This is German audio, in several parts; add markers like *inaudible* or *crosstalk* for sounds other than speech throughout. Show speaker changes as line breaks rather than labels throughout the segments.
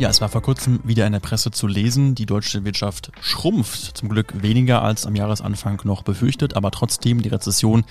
Ja, es war vor kurzem wieder in der Presse zu lesen, die deutsche Wirtschaft schrumpft. Zum Glück weniger als am Jahresanfang noch befürchtet, aber trotzdem die Rezession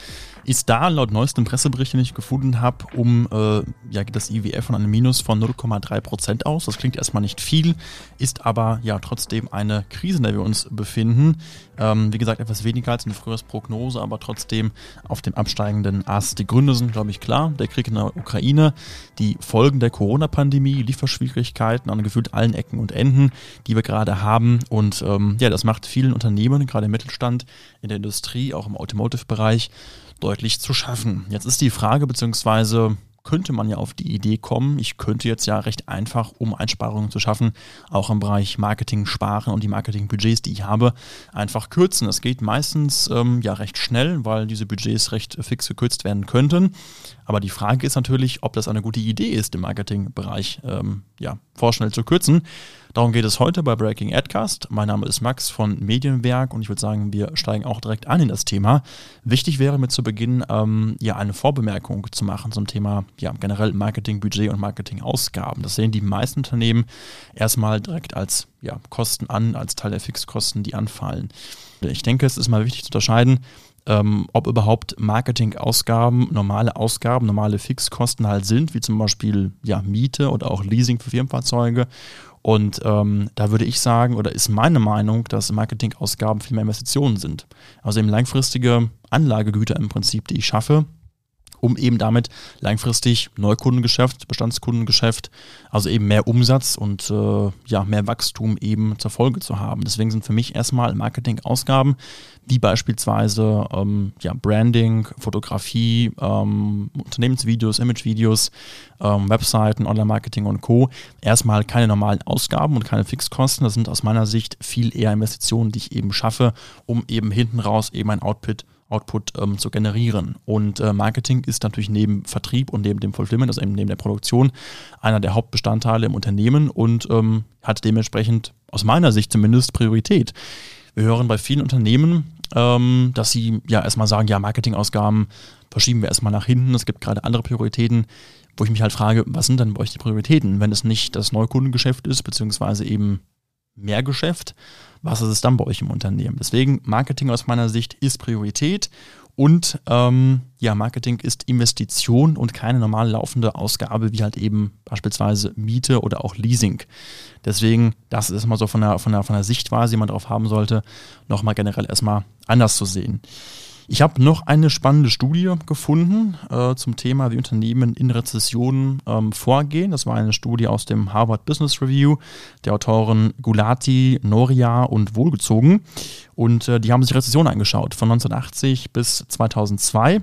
ist da laut neuesten Pressebericht, den ich gefunden habe, um äh, ja, geht das IWF von einem Minus von 0,3 Prozent aus. Das klingt erstmal nicht viel, ist aber ja trotzdem eine Krise, in der wir uns befinden. Ähm, wie gesagt, etwas weniger als eine frühere Prognose, aber trotzdem auf dem absteigenden Ast. Die Gründe sind, glaube ich, klar. Der Krieg in der Ukraine, die Folgen der Corona-Pandemie, Lieferschwierigkeiten an gefühlt allen Ecken und Enden, die wir gerade haben. Und ähm, ja, das macht vielen Unternehmen, gerade im Mittelstand, in der Industrie, auch im Automotive-Bereich, deutlich zu schaffen. Jetzt ist die Frage, beziehungsweise könnte man ja auf die Idee kommen, ich könnte jetzt ja recht einfach, um Einsparungen zu schaffen, auch im Bereich Marketing sparen und die Marketingbudgets, die ich habe, einfach kürzen. Das geht meistens ähm, ja recht schnell, weil diese Budgets recht fix gekürzt werden könnten. Aber die Frage ist natürlich, ob das eine gute Idee ist, im Marketingbereich ähm, ja, vorschnell zu kürzen. Darum geht es heute bei Breaking Adcast. Mein Name ist Max von Medienwerk und ich würde sagen, wir steigen auch direkt an in das Thema. Wichtig wäre mir zu Beginn ähm, ja eine Vorbemerkung zu machen zum Thema ja, generell Marketingbudget und Marketingausgaben. Das sehen die meisten Unternehmen erstmal direkt als ja, Kosten an, als Teil der Fixkosten, die anfallen. Ich denke, es ist mal wichtig zu unterscheiden, ähm, ob überhaupt Marketingausgaben normale Ausgaben, normale Fixkosten halt sind, wie zum Beispiel ja, Miete oder auch Leasing für Firmenfahrzeuge. Und ähm, da würde ich sagen, oder ist meine Meinung, dass Marketingausgaben viel mehr Investitionen sind. Also eben langfristige Anlagegüter im Prinzip, die ich schaffe, um eben damit langfristig Neukundengeschäft, Bestandskundengeschäft, also eben mehr Umsatz und äh, ja, mehr Wachstum eben zur Folge zu haben. Deswegen sind für mich erstmal Marketingausgaben, wie beispielsweise ähm, ja, Branding, Fotografie, ähm, Unternehmensvideos, Imagevideos, ähm, Webseiten, Online-Marketing und Co. erstmal keine normalen Ausgaben und keine Fixkosten. Das sind aus meiner Sicht viel eher Investitionen, die ich eben schaffe, um eben hinten raus eben ein Output Output ähm, zu generieren. Und äh, Marketing ist natürlich neben Vertrieb und neben dem Fulfillment, also eben neben der Produktion, einer der Hauptbestandteile im Unternehmen und ähm, hat dementsprechend aus meiner Sicht zumindest Priorität. Wir hören bei vielen Unternehmen, ähm, dass sie ja erstmal sagen, ja, Marketingausgaben verschieben wir erstmal nach hinten. Es gibt gerade andere Prioritäten, wo ich mich halt frage, was sind denn bei euch die Prioritäten, wenn es nicht das Neukundengeschäft ist, beziehungsweise eben Mehrgeschäft, was ist es dann bei euch im Unternehmen? Deswegen, Marketing aus meiner Sicht ist Priorität und ähm, ja, Marketing ist Investition und keine normal laufende Ausgabe wie halt eben beispielsweise Miete oder auch Leasing. Deswegen, das ist mal so von der, von der, von der Sichtweise, die man drauf haben sollte, nochmal generell erstmal anders zu sehen. Ich habe noch eine spannende Studie gefunden äh, zum Thema, wie Unternehmen in Rezessionen ähm, vorgehen. Das war eine Studie aus dem Harvard Business Review der Autoren Gulati, Noria und Wohlgezogen. Und äh, die haben sich Rezession angeschaut von 1980 bis 2002.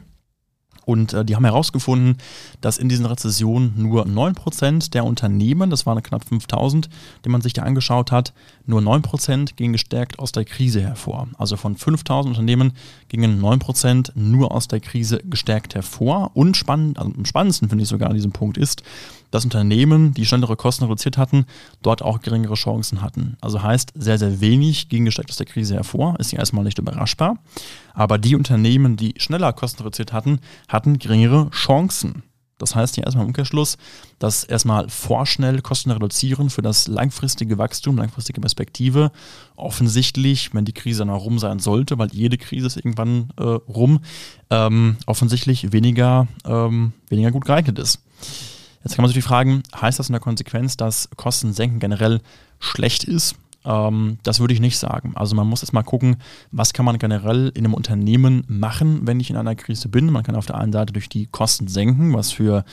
Und äh, die haben herausgefunden, dass in diesen Rezessionen nur 9% der Unternehmen, das waren knapp 5000, die man sich da angeschaut hat, nur 9% gingen gestärkt aus der Krise hervor. Also von 5000 Unternehmen gingen 9% nur aus der Krise gestärkt hervor. Und spannend, also am spannendsten finde ich sogar an diesem Punkt ist, dass Unternehmen, die schnellere Kosten reduziert hatten, dort auch geringere Chancen hatten. Also heißt, sehr, sehr wenig ging gestärkt aus der Krise hervor, ist ja erstmal nicht überraschbar. Aber die Unternehmen, die schneller Kosten reduziert hatten, hatten geringere Chancen. Das heißt hier erstmal im Umkehrschluss, dass erstmal vorschnell Kosten reduzieren für das langfristige Wachstum, langfristige Perspektive offensichtlich, wenn die Krise dann auch rum sein sollte, weil jede Krise ist irgendwann äh, rum, ähm, offensichtlich weniger, ähm, weniger gut geeignet ist. Jetzt kann man sich fragen, heißt das in der Konsequenz, dass Kosten senken generell schlecht ist? Ähm, das würde ich nicht sagen. Also man muss jetzt mal gucken, was kann man generell in einem Unternehmen machen, wenn ich in einer Krise bin. Man kann auf der einen Seite durch die Kosten senken, was für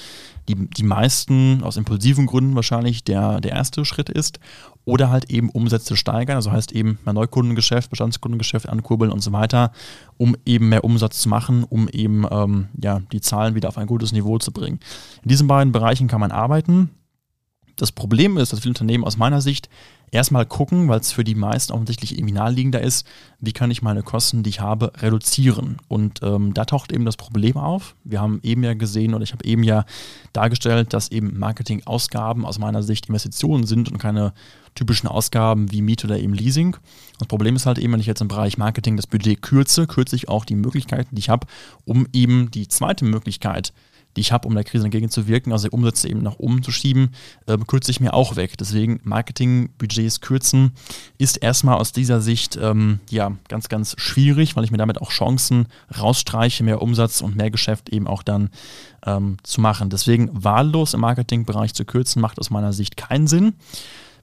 die, die meisten aus impulsiven Gründen wahrscheinlich der, der erste Schritt ist. Oder halt eben Umsätze steigern, also heißt eben mehr Neukundengeschäft, Bestandskundengeschäft ankurbeln und so weiter, um eben mehr Umsatz zu machen, um eben ähm, ja, die Zahlen wieder auf ein gutes Niveau zu bringen. In diesen beiden Bereichen kann man arbeiten. Das Problem ist, dass viele Unternehmen aus meiner Sicht erstmal gucken, weil es für die meisten offensichtlich irgendwie naheliegender ist, wie kann ich meine Kosten, die ich habe, reduzieren. Und ähm, da taucht eben das Problem auf. Wir haben eben ja gesehen oder ich habe eben ja dargestellt, dass eben Marketingausgaben aus meiner Sicht Investitionen sind und keine typischen Ausgaben wie Miete oder eben Leasing. Das Problem ist halt eben, wenn ich jetzt im Bereich Marketing das Budget kürze, kürze ich auch die Möglichkeiten, die ich habe, um eben die zweite Möglichkeit die ich habe, um der Krise entgegenzuwirken, also Umsätze eben nach oben zu schieben, äh, kürze ich mir auch weg. Deswegen Marketingbudgets kürzen ist erstmal aus dieser Sicht ähm, ja ganz, ganz schwierig, weil ich mir damit auch Chancen rausstreiche, mehr Umsatz und mehr Geschäft eben auch dann ähm, zu machen. Deswegen wahllos im Marketingbereich zu kürzen, macht aus meiner Sicht keinen Sinn.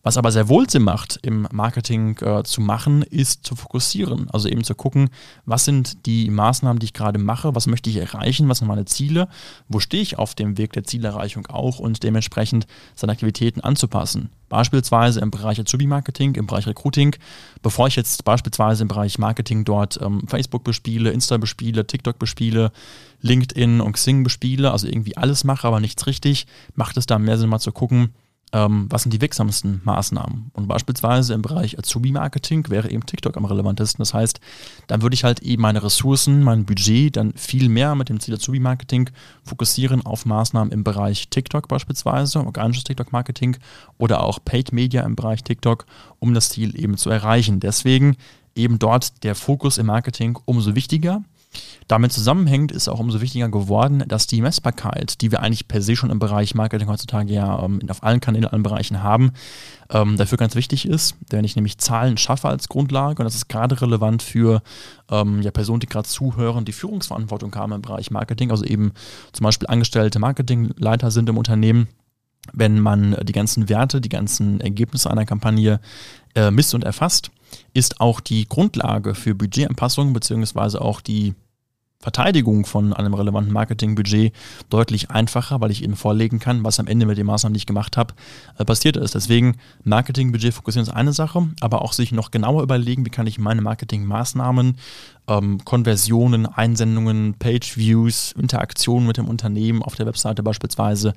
Was aber sehr wohl Sinn macht, im Marketing äh, zu machen, ist zu fokussieren. Also eben zu gucken, was sind die Maßnahmen, die ich gerade mache, was möchte ich erreichen, was sind meine Ziele, wo stehe ich auf dem Weg der Zielerreichung auch und dementsprechend seine Aktivitäten anzupassen. Beispielsweise im Bereich Azubi-Marketing, im Bereich Recruiting, bevor ich jetzt beispielsweise im Bereich Marketing dort ähm, Facebook bespiele, Insta bespiele, TikTok bespiele, LinkedIn und Xing bespiele, also irgendwie alles mache, aber nichts richtig, macht es da mehr Sinn mal zu gucken, ähm, was sind die wirksamsten Maßnahmen? Und beispielsweise im Bereich Azubi-Marketing wäre eben TikTok am relevantesten. Das heißt, dann würde ich halt eben meine Ressourcen, mein Budget dann viel mehr mit dem Ziel Azubi-Marketing fokussieren auf Maßnahmen im Bereich TikTok beispielsweise, organisches TikTok-Marketing oder auch Paid Media im Bereich TikTok, um das Ziel eben zu erreichen. Deswegen eben dort der Fokus im Marketing umso wichtiger. Damit zusammenhängt ist auch umso wichtiger geworden, dass die Messbarkeit, die wir eigentlich per se schon im Bereich Marketing heutzutage ja ähm, auf allen Kanälen, allen Bereichen haben, ähm, dafür ganz wichtig ist. Wenn ich nämlich Zahlen schaffe als Grundlage, und das ist gerade relevant für ähm, ja, Personen, die gerade zuhören, die Führungsverantwortung haben im Bereich Marketing, also eben zum Beispiel angestellte Marketingleiter sind im Unternehmen, wenn man die ganzen Werte, die ganzen Ergebnisse einer Kampagne äh, misst und erfasst, ist auch die Grundlage für Budgetanpassungen beziehungsweise auch die Verteidigung von einem relevanten Marketingbudget deutlich einfacher, weil ich eben vorlegen kann, was am Ende mit den Maßnahmen, die ich gemacht habe, äh, passiert ist. Deswegen Marketingbudget fokussieren ist eine Sache, aber auch sich noch genauer überlegen, wie kann ich meine Marketingmaßnahmen, ähm, Konversionen, Einsendungen, Page-Views, Interaktionen mit dem Unternehmen auf der Webseite beispielsweise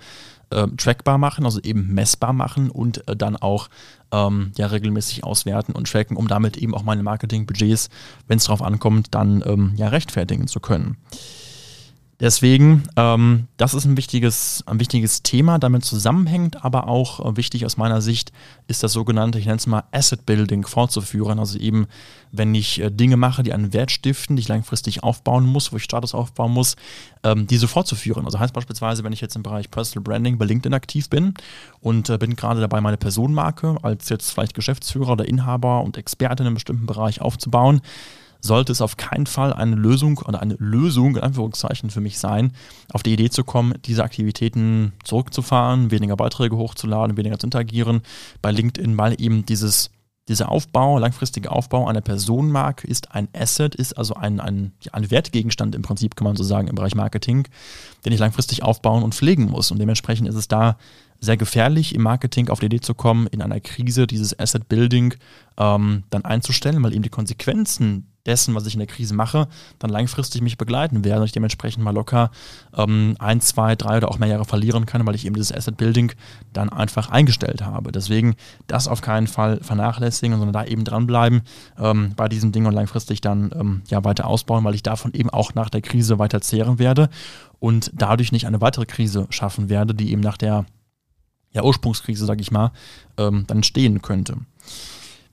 äh, trackbar machen, also eben messbar machen und äh, dann auch ähm, ja, regelmäßig auswerten und tracken, um damit eben auch meine Marketingbudgets, wenn es darauf ankommt, dann ähm, ja rechtfertigen zu können. Deswegen, ähm, das ist ein wichtiges, ein wichtiges Thema, damit zusammenhängt, aber auch äh, wichtig aus meiner Sicht ist das sogenannte, ich nenne es mal Asset Building fortzuführen. Also eben, wenn ich äh, Dinge mache, die einen Wert stiften, die ich langfristig aufbauen muss, wo ich Status aufbauen muss, ähm, diese fortzuführen. Also heißt beispielsweise, wenn ich jetzt im Bereich Personal Branding bei LinkedIn aktiv bin und äh, bin gerade dabei, meine Personenmarke als jetzt vielleicht Geschäftsführer oder Inhaber und Experte in einem bestimmten Bereich aufzubauen, sollte es auf keinen Fall eine Lösung oder eine Lösung, in Anführungszeichen, für mich sein, auf die Idee zu kommen, diese Aktivitäten zurückzufahren, weniger Beiträge hochzuladen, weniger zu interagieren bei LinkedIn, weil eben dieses dieser Aufbau, langfristige Aufbau einer Personenmarke ist ein Asset, ist also ein, ein, ein Wertgegenstand im Prinzip, kann man so sagen, im Bereich Marketing, den ich langfristig aufbauen und pflegen muss. Und dementsprechend ist es da sehr gefährlich, im Marketing auf die Idee zu kommen, in einer Krise dieses Asset Building ähm, dann einzustellen, weil eben die Konsequenzen dessen, was ich in der Krise mache, dann langfristig mich begleiten werden und ich dementsprechend mal locker ähm, ein, zwei, drei oder auch mehr Jahre verlieren kann, weil ich eben dieses Asset Building dann einfach eingestellt habe. Deswegen das auf keinen Fall vernachlässigen, sondern da eben dranbleiben ähm, bei diesem Ding und langfristig dann ähm, ja weiter ausbauen, weil ich davon eben auch nach der Krise weiter zehren werde und dadurch nicht eine weitere Krise schaffen werde, die eben nach der ja, Ursprungskrise, sage ich mal, ähm, dann entstehen könnte.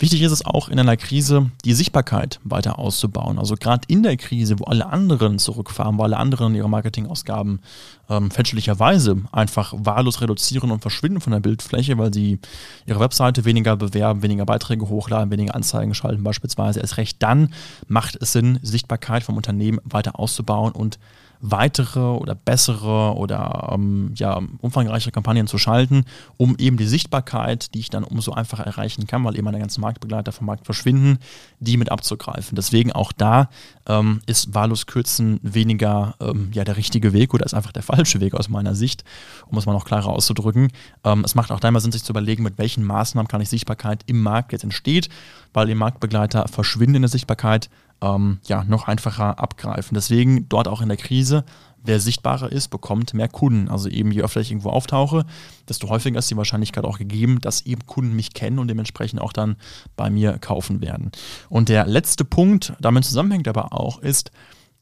Wichtig ist es auch in einer Krise, die Sichtbarkeit weiter auszubauen. Also gerade in der Krise, wo alle anderen zurückfahren, wo alle anderen ihre Marketingausgaben ähm, fälschlicherweise einfach wahllos reduzieren und verschwinden von der Bildfläche, weil sie ihre Webseite weniger bewerben, weniger Beiträge hochladen, weniger Anzeigen schalten beispielsweise. Erst recht dann macht es Sinn, Sichtbarkeit vom Unternehmen weiter auszubauen und weitere oder bessere oder ähm, ja, umfangreichere Kampagnen zu schalten, um eben die Sichtbarkeit, die ich dann umso einfacher erreichen kann, weil eben meine ganzen Marktbegleiter vom Markt verschwinden, die mit abzugreifen. Deswegen auch da ähm, ist wahllos kürzen weniger ähm, ja, der richtige Weg oder ist einfach der falsche Weg aus meiner Sicht, um es mal noch klarer auszudrücken. Ähm, es macht auch da immer Sinn, sich zu überlegen, mit welchen Maßnahmen kann ich Sichtbarkeit im Markt jetzt entsteht, weil die Marktbegleiter verschwinden in der Sichtbarkeit ähm, ja, noch einfacher abgreifen. Deswegen dort auch in der Krise, wer sichtbarer ist, bekommt mehr Kunden. Also eben je öfter ich irgendwo auftauche, desto häufiger ist die Wahrscheinlichkeit auch gegeben, dass eben Kunden mich kennen und dementsprechend auch dann bei mir kaufen werden. Und der letzte Punkt, damit zusammenhängt aber auch, ist,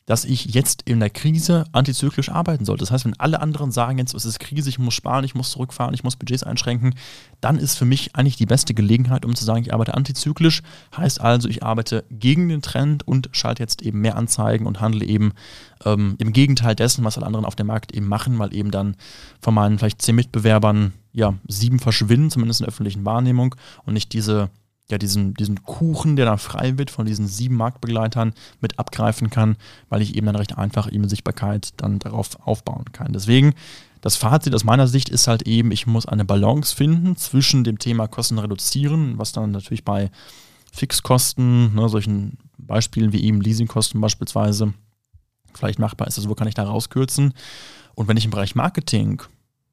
dass ich jetzt in der Krise antizyklisch arbeiten sollte. Das heißt, wenn alle anderen sagen jetzt, es ist Krise, ich muss sparen, ich muss zurückfahren, ich muss Budgets einschränken, dann ist für mich eigentlich die beste Gelegenheit, um zu sagen, ich arbeite antizyklisch. Heißt also, ich arbeite gegen den Trend und schalte jetzt eben mehr Anzeigen und handle eben ähm, im Gegenteil dessen, was alle anderen auf dem Markt eben machen, weil eben dann von meinen vielleicht zehn Mitbewerbern ja sieben verschwinden, zumindest in der öffentlichen Wahrnehmung und nicht diese ja, diesen, diesen Kuchen, der dann frei wird von diesen sieben Marktbegleitern, mit abgreifen kann, weil ich eben dann recht einfach eben Sichtbarkeit dann darauf aufbauen kann. Deswegen, das Fazit aus meiner Sicht ist halt eben, ich muss eine Balance finden zwischen dem Thema Kosten reduzieren, was dann natürlich bei Fixkosten, ne, solchen Beispielen wie eben Leasingkosten beispielsweise vielleicht machbar ist. Also wo kann ich da rauskürzen? Und wenn ich im Bereich Marketing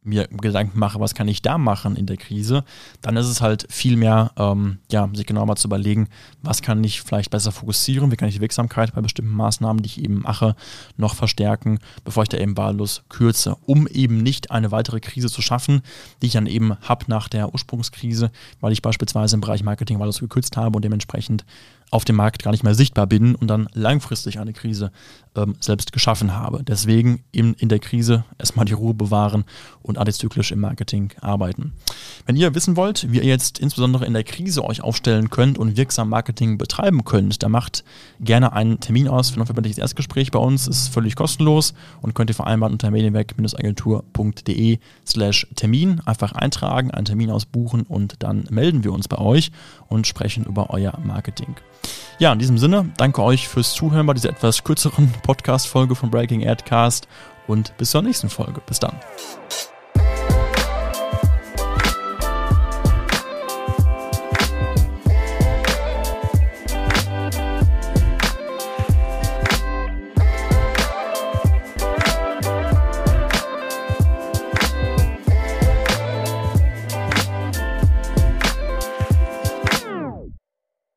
mir Gedanken mache, was kann ich da machen in der Krise, dann ist es halt viel mehr, ähm, ja, sich genau mal zu überlegen, was kann ich vielleicht besser fokussieren, wie kann ich die Wirksamkeit bei bestimmten Maßnahmen, die ich eben mache, noch verstärken, bevor ich da eben wahllos kürze, um eben nicht eine weitere Krise zu schaffen, die ich dann eben habe nach der Ursprungskrise, weil ich beispielsweise im Bereich Marketing wahllos gekürzt habe und dementsprechend auf dem Markt gar nicht mehr sichtbar bin und dann langfristig eine Krise ähm, selbst geschaffen habe. Deswegen in, in der Krise erstmal die Ruhe bewahren und antizyklisch im Marketing arbeiten. Wenn ihr wissen wollt, wie ihr jetzt insbesondere in der Krise euch aufstellen könnt und wirksam Marketing betreiben könnt, dann macht gerne einen Termin aus für ein verbindliches Erstgespräch bei uns. Ist völlig kostenlos und könnt ihr vereinbaren unter medienwerk-agentur.de slash Termin. Einfach eintragen, einen Termin ausbuchen und dann melden wir uns bei euch und sprechen über euer Marketing. Ja, in diesem Sinne, danke euch fürs Zuhören bei dieser etwas kürzeren *laughs* Podcast-Folge von Breaking Adcast und bis zur nächsten Folge. Bis dann.